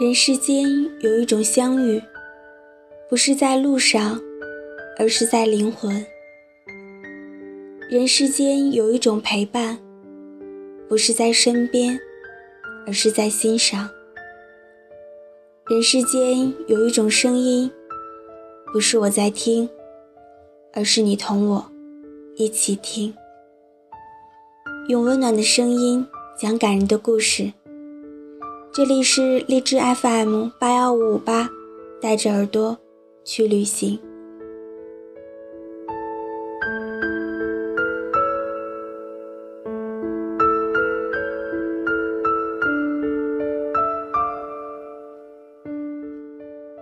人世间有一种相遇，不是在路上，而是在灵魂；人世间有一种陪伴，不是在身边，而是在心上；人世间有一种声音，不是我在听，而是你同我一起听。用温暖的声音讲感人的故事。这里是荔枝 FM 八幺五五八，带着耳朵去旅行。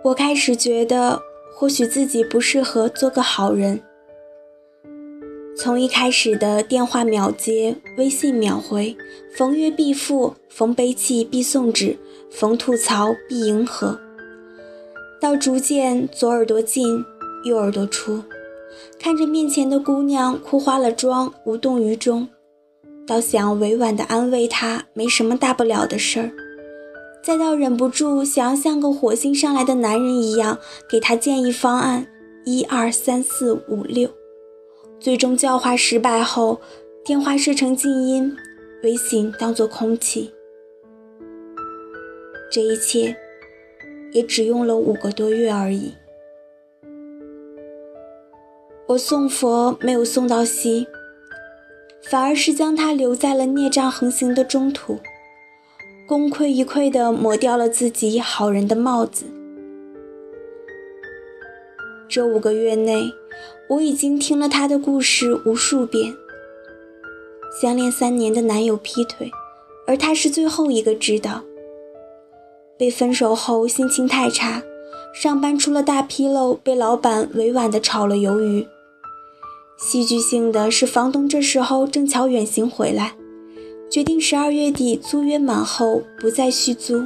我开始觉得，或许自己不适合做个好人。从一开始的电话秒接、微信秒回、逢约必复、逢悲泣必送纸、逢吐槽必迎合，到逐渐左耳朵进右耳朵出，看着面前的姑娘哭花了妆无动于衷，到想委婉的安慰她没什么大不了的事儿，再到忍不住想要像个火星上来的男人一样给她建议方案，一二三四五六。最终教化失败后，电话设成静音，微信当作空气。这一切也只用了五个多月而已。我送佛没有送到西，反而是将他留在了孽障横行的中途，功亏一篑地抹掉了自己好人的帽子。这五个月内。我已经听了他的故事无数遍。相恋三年的男友劈腿，而他是最后一个知道。被分手后心情太差，上班出了大纰漏，被老板委婉的炒了鱿鱼。戏剧性的是，房东这时候正巧远行回来，决定十二月底租约满后不再续租。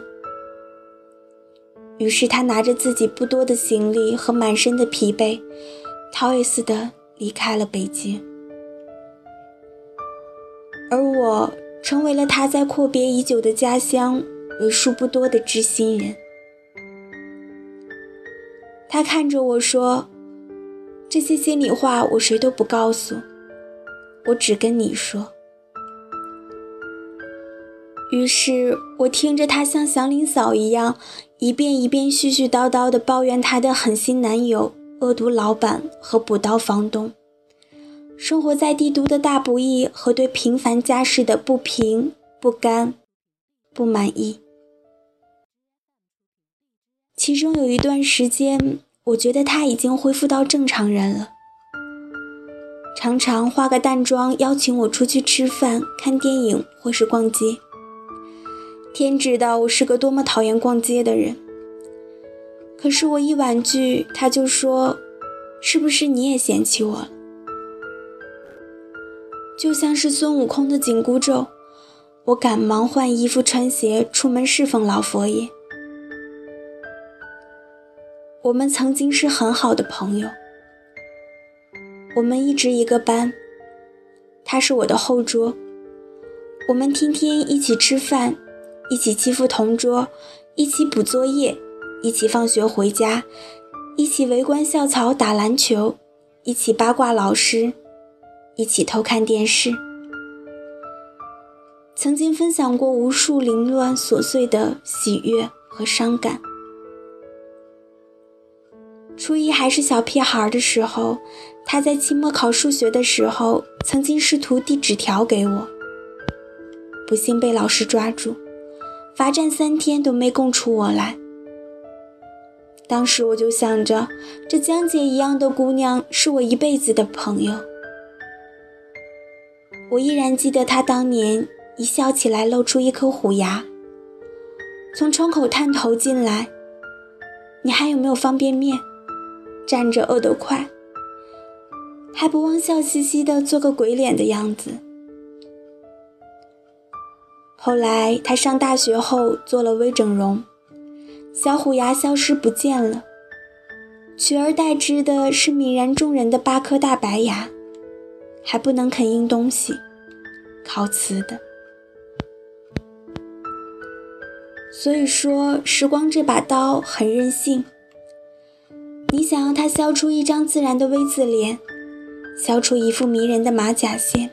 于是他拿着自己不多的行李和满身的疲惫。逃也似的离开了北京，而我成为了他在阔别已久的家乡为数不多的知心人。他看着我说：“这些心里话我谁都不告诉，我只跟你说。”于是，我听着他像祥林嫂一样，一遍一遍絮絮叨叨地抱怨他的狠心男友。恶毒老板和补刀房东，生活在帝都的大不易和对平凡家世的不平、不甘、不满意。其中有一段时间，我觉得他已经恢复到正常人了，常常化个淡妆邀请我出去吃饭、看电影或是逛街。天知道我是个多么讨厌逛街的人。可是我一婉拒，他就说：“是不是你也嫌弃我了？”就像是孙悟空的紧箍咒，我赶忙换衣服、穿鞋出门侍奉老佛爷。我们曾经是很好的朋友，我们一直一个班，他是我的后桌，我们天天一起吃饭，一起欺负同桌，一起补作业。一起放学回家，一起围观校草打篮球，一起八卦老师，一起偷看电视。曾经分享过无数凌乱琐碎的喜悦和伤感。初一还是小屁孩的时候，他在期末考数学的时候，曾经试图递纸条给我，不幸被老师抓住，罚站三天都没供出我来。当时我就想着，这江姐一样的姑娘是我一辈子的朋友。我依然记得她当年一笑起来露出一颗虎牙，从窗口探头进来。你还有没有方便面？站着饿得快，还不忘笑嘻嘻的做个鬼脸的样子。后来她上大学后做了微整容。小虎牙消失不见了，取而代之的是泯然众人的八颗大白牙，还不能啃硬东西，烤瓷的。所以说，时光这把刀很任性。你想要它削出一张自然的 V 字脸，削出一副迷人的马甲线。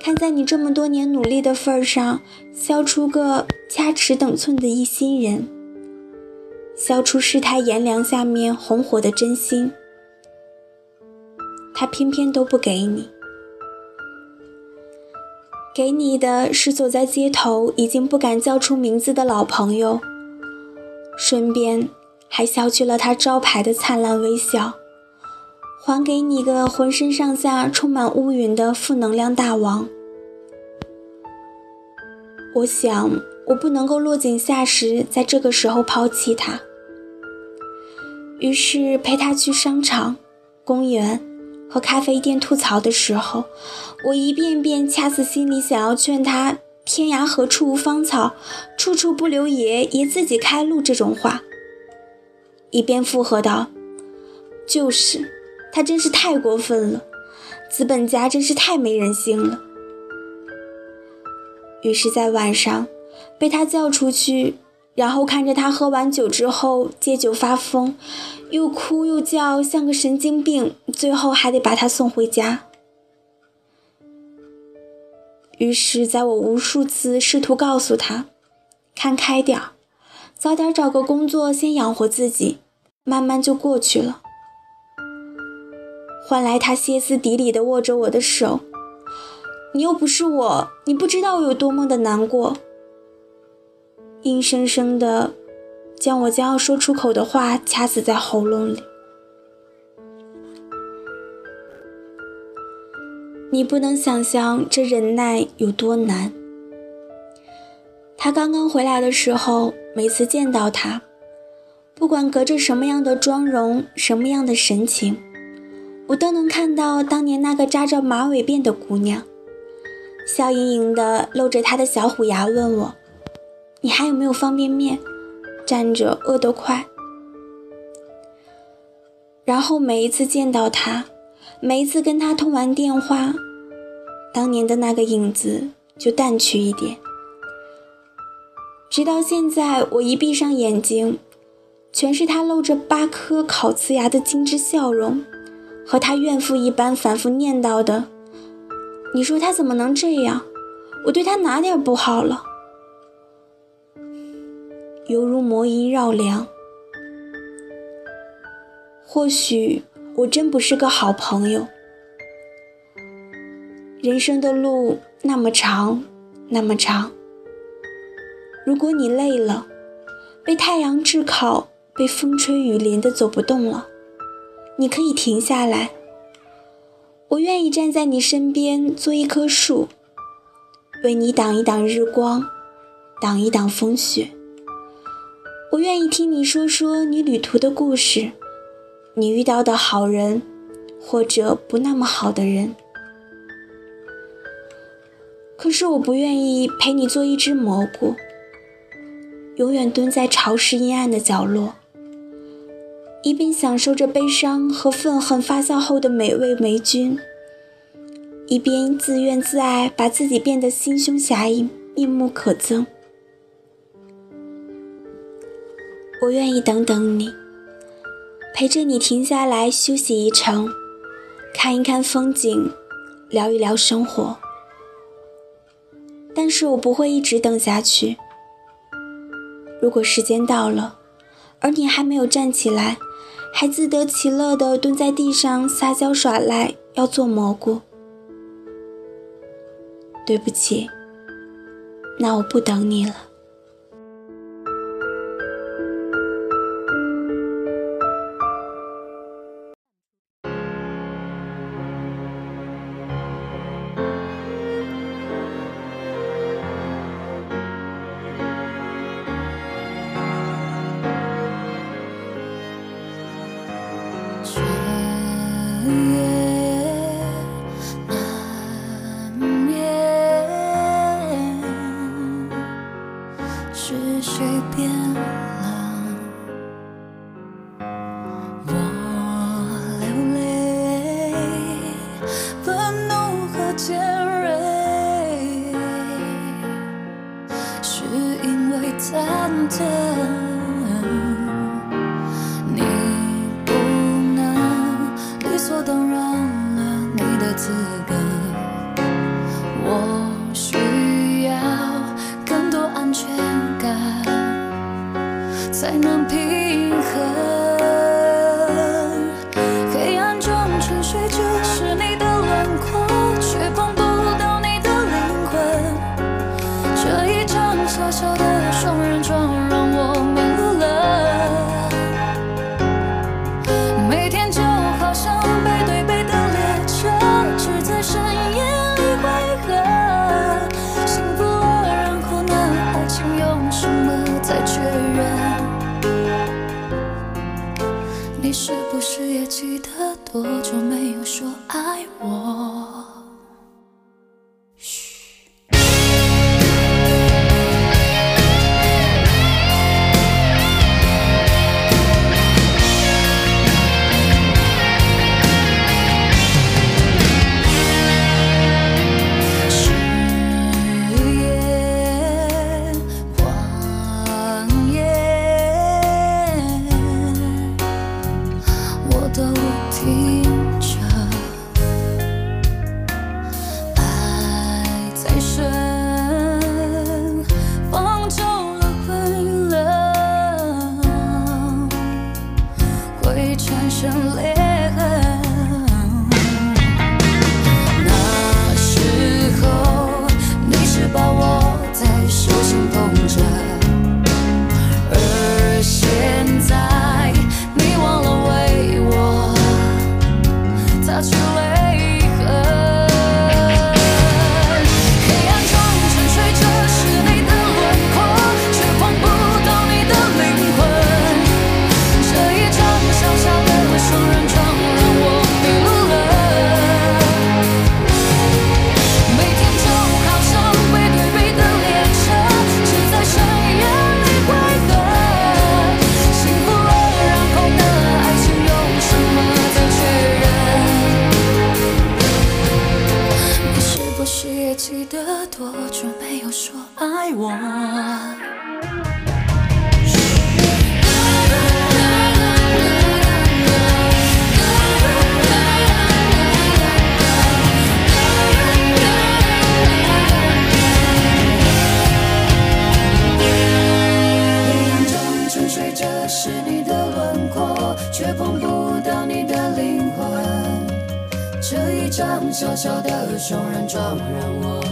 看在你这么多年努力的份上，削出个掐尺等寸的一心人，消出世态炎凉下面红火的真心，他偏偏都不给你，给你的是走在街头已经不敢叫出名字的老朋友，顺便还削去了他招牌的灿烂微笑，还给你个浑身上下充满乌云的负能量大王。我想，我不能够落井下石，在这个时候抛弃他。于是陪他去商场、公园和咖啡店吐槽的时候，我一遍遍掐死心里想要劝他“天涯何处无芳草，处处不留爷，爷自己开路”这种话，一边附和道：“就是，他真是太过分了，资本家真是太没人性了。”于是，在晚上被他叫出去，然后看着他喝完酒之后借酒发疯，又哭又叫，像个神经病，最后还得把他送回家。于是，在我无数次试图告诉他，看开点儿，早点找个工作先养活自己，慢慢就过去了，换来他歇斯底里的握着我的手。你又不是我，你不知道我有多么的难过。硬生生的将我将要说出口的话掐死在喉咙里。你不能想象这忍耐有多难。他刚刚回来的时候，每次见到他，不管隔着什么样的妆容，什么样的神情，我都能看到当年那个扎着马尾辫的姑娘。笑盈盈的露着他的小虎牙，问我：“你还有没有方便面？站着饿得快。”然后每一次见到他，每一次跟他通完电话，当年的那个影子就淡去一点。直到现在，我一闭上眼睛，全是他露着八颗烤瓷牙的精致笑容，和他怨妇一般反复念叨的。你说他怎么能这样？我对他哪点不好了？犹如魔音绕梁。或许我真不是个好朋友。人生的路那么长，那么长。如果你累了，被太阳炙烤，被风吹雨淋的走不动了，你可以停下来。我愿意站在你身边，做一棵树，为你挡一挡日光，挡一挡风雪。我愿意听你说说你旅途的故事，你遇到的好人，或者不那么好的人。可是我不愿意陪你做一只蘑菇，永远蹲在潮湿阴暗的角落。一边享受着悲伤和愤恨发酵后的美味霉菌，一边自怨自艾，把自己变得心胸狭隘、面目可憎。我愿意等等你，陪着你停下来休息一程，看一看风景，聊一聊生活。但是我不会一直等下去。如果时间到了，而你还没有站起来，还自得其乐地蹲在地上撒娇耍赖，要做蘑菇。对不起，那我不等你了。存你不能理所当然了你的资格。我需要更多安全感才能平衡。小小的熊人撞让我。